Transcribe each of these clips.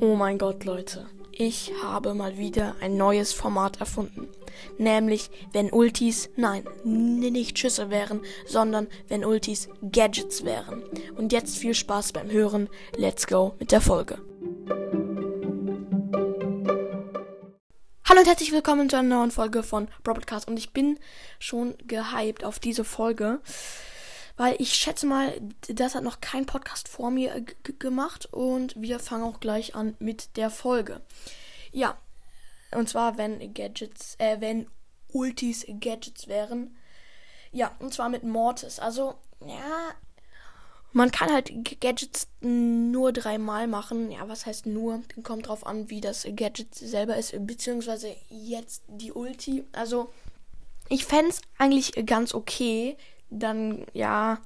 Oh mein Gott, Leute. Ich habe mal wieder ein neues Format erfunden. Nämlich, wenn Ultis, nein, nicht Schüsse wären, sondern wenn Ultis Gadgets wären. Und jetzt viel Spaß beim Hören. Let's go mit der Folge. Hallo und herzlich willkommen zu einer neuen Folge von Broadcast. Und ich bin schon gehypt auf diese Folge. Weil ich schätze mal, das hat noch kein Podcast vor mir gemacht. Und wir fangen auch gleich an mit der Folge. Ja. Und zwar, wenn Gadgets, äh, wenn Ultis Gadgets wären. Ja, und zwar mit Mortis. Also, ja. Man kann halt Gadgets nur dreimal machen. Ja, was heißt nur? Kommt drauf an, wie das Gadget selber ist. Beziehungsweise jetzt die Ulti. Also, ich fände es eigentlich ganz okay, dann, ja,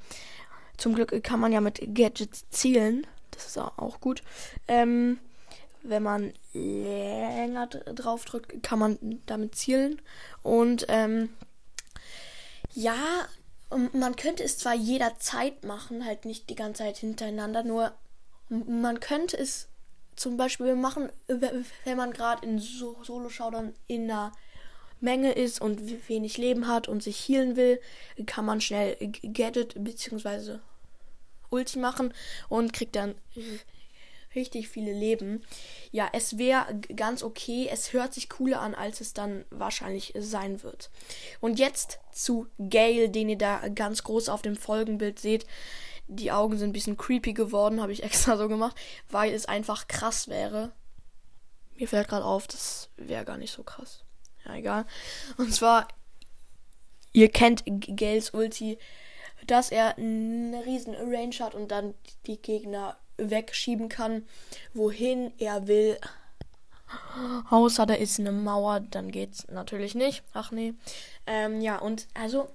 zum Glück kann man ja mit Gadgets zielen. Das ist auch gut. Ähm, wenn man länger drauf drückt, kann man damit zielen. Und ähm, ja, man könnte es zwar jederzeit machen, halt nicht die ganze Zeit hintereinander, nur man könnte es zum Beispiel machen, wenn man gerade in Solo-Showdown in einer Menge ist und wenig Leben hat und sich healen will, kann man schnell Gadget bzw. Ulti machen und kriegt dann richtig viele Leben. Ja, es wäre ganz okay. Es hört sich cooler an, als es dann wahrscheinlich sein wird. Und jetzt zu Gale, den ihr da ganz groß auf dem Folgenbild seht. Die Augen sind ein bisschen creepy geworden, habe ich extra so gemacht, weil es einfach krass wäre. Mir fällt gerade auf, das wäre gar nicht so krass. Ja, egal. Und zwar, ihr kennt Gales Ulti, dass er eine riesen Range hat und dann die Gegner wegschieben kann, wohin er will. Außer da ist eine Mauer, dann geht's natürlich nicht. Ach nee. Ähm, ja, und also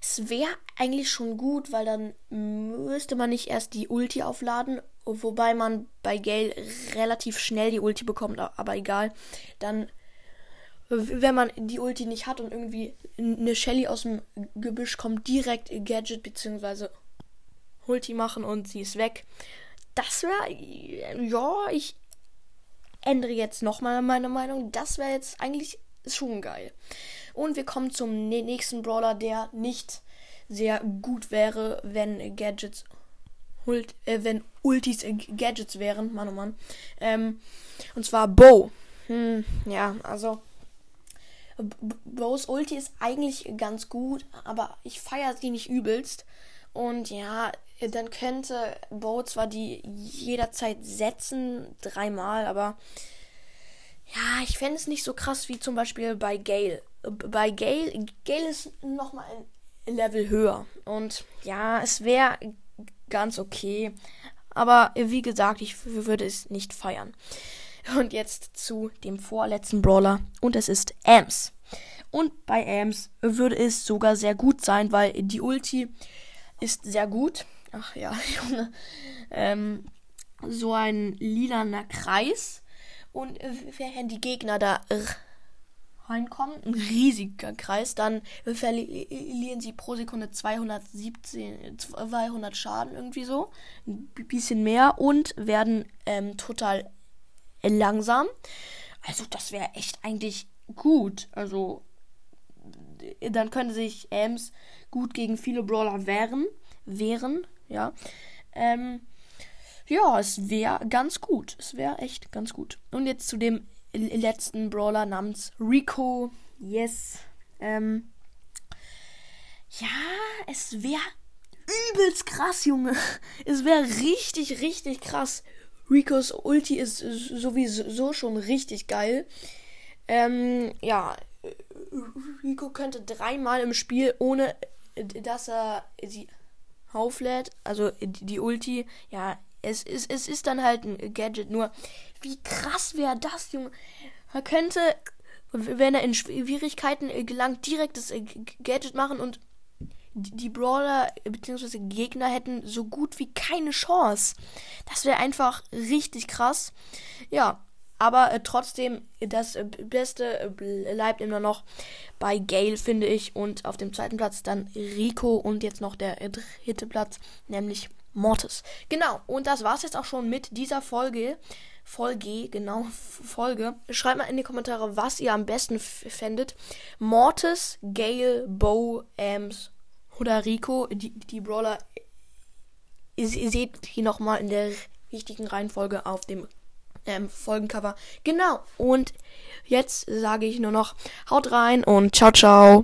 es wäre eigentlich schon gut, weil dann müsste man nicht erst die Ulti aufladen, wobei man bei Gale relativ schnell die Ulti bekommt, aber egal. Dann wenn man die Ulti nicht hat und irgendwie eine Shelly aus dem Gebüsch kommt, direkt Gadget bzw. Ulti machen und sie ist weg. Das wäre, ja, ich ändere jetzt nochmal meine Meinung. Das wäre jetzt eigentlich schon geil. Und wir kommen zum nächsten Brawler, der nicht sehr gut wäre, wenn Gadgets, äh, wenn Ultis äh, Gadgets wären, Mann oh Mann. Ähm, und zwar Bo. Hm, ja, also Bows Ulti ist eigentlich ganz gut, aber ich feiere sie nicht übelst. Und ja, dann könnte Bo zwar die jederzeit setzen, dreimal, aber ja, ich fände es nicht so krass wie zum Beispiel bei Gale. Bei Gale, Gale ist nochmal ein Level höher. Und ja, es wäre ganz okay. Aber wie gesagt, ich würde es nicht feiern. Und jetzt zu dem vorletzten Brawler. Und es ist Ams. Und bei Ams würde es sogar sehr gut sein, weil die Ulti ist sehr gut. Ach ja, ähm, so ein lilaner Kreis. Und wenn die Gegner da reinkommen, ein riesiger Kreis, dann verlieren sie pro Sekunde 217, 200 Schaden irgendwie so. Ein bisschen mehr und werden ähm, total langsam. Also das wäre echt eigentlich gut. Also dann könnte sich Ems gut gegen viele Brawler wehren. Wehren, ja. Ähm, ja, es wäre ganz gut. Es wäre echt ganz gut. Und jetzt zu dem letzten Brawler namens Rico. Yes. Ähm, ja, es wäre übelst krass, Junge. Es wäre richtig, richtig krass. Ricos Ulti ist sowieso schon richtig geil. Ähm, ja, Rico könnte dreimal im Spiel, ohne dass er sie auflädt, also die Ulti, ja, es ist, es ist dann halt ein Gadget. Nur, wie krass wäre das, Junge? Er könnte, wenn er in Schwierigkeiten gelangt, direkt das Gadget machen und die Brawler bzw. Gegner hätten so gut wie keine Chance. Das wäre einfach richtig krass. Ja, aber äh, trotzdem, das äh, Beste äh, bleibt immer noch bei Gale, finde ich. Und auf dem zweiten Platz dann Rico und jetzt noch der dritte Platz, nämlich Mortis. Genau, und das war's jetzt auch schon mit dieser Folge. Folge, genau, Folge. Schreibt mal in die Kommentare, was ihr am besten fändet. Mortis, Gale, Bo, Ams oder Rico. Die, die Brawler, ihr, seht die nochmal in der richtigen Reihenfolge auf dem ähm, Folgencover. Genau, und jetzt sage ich nur noch, haut rein und ciao, ciao.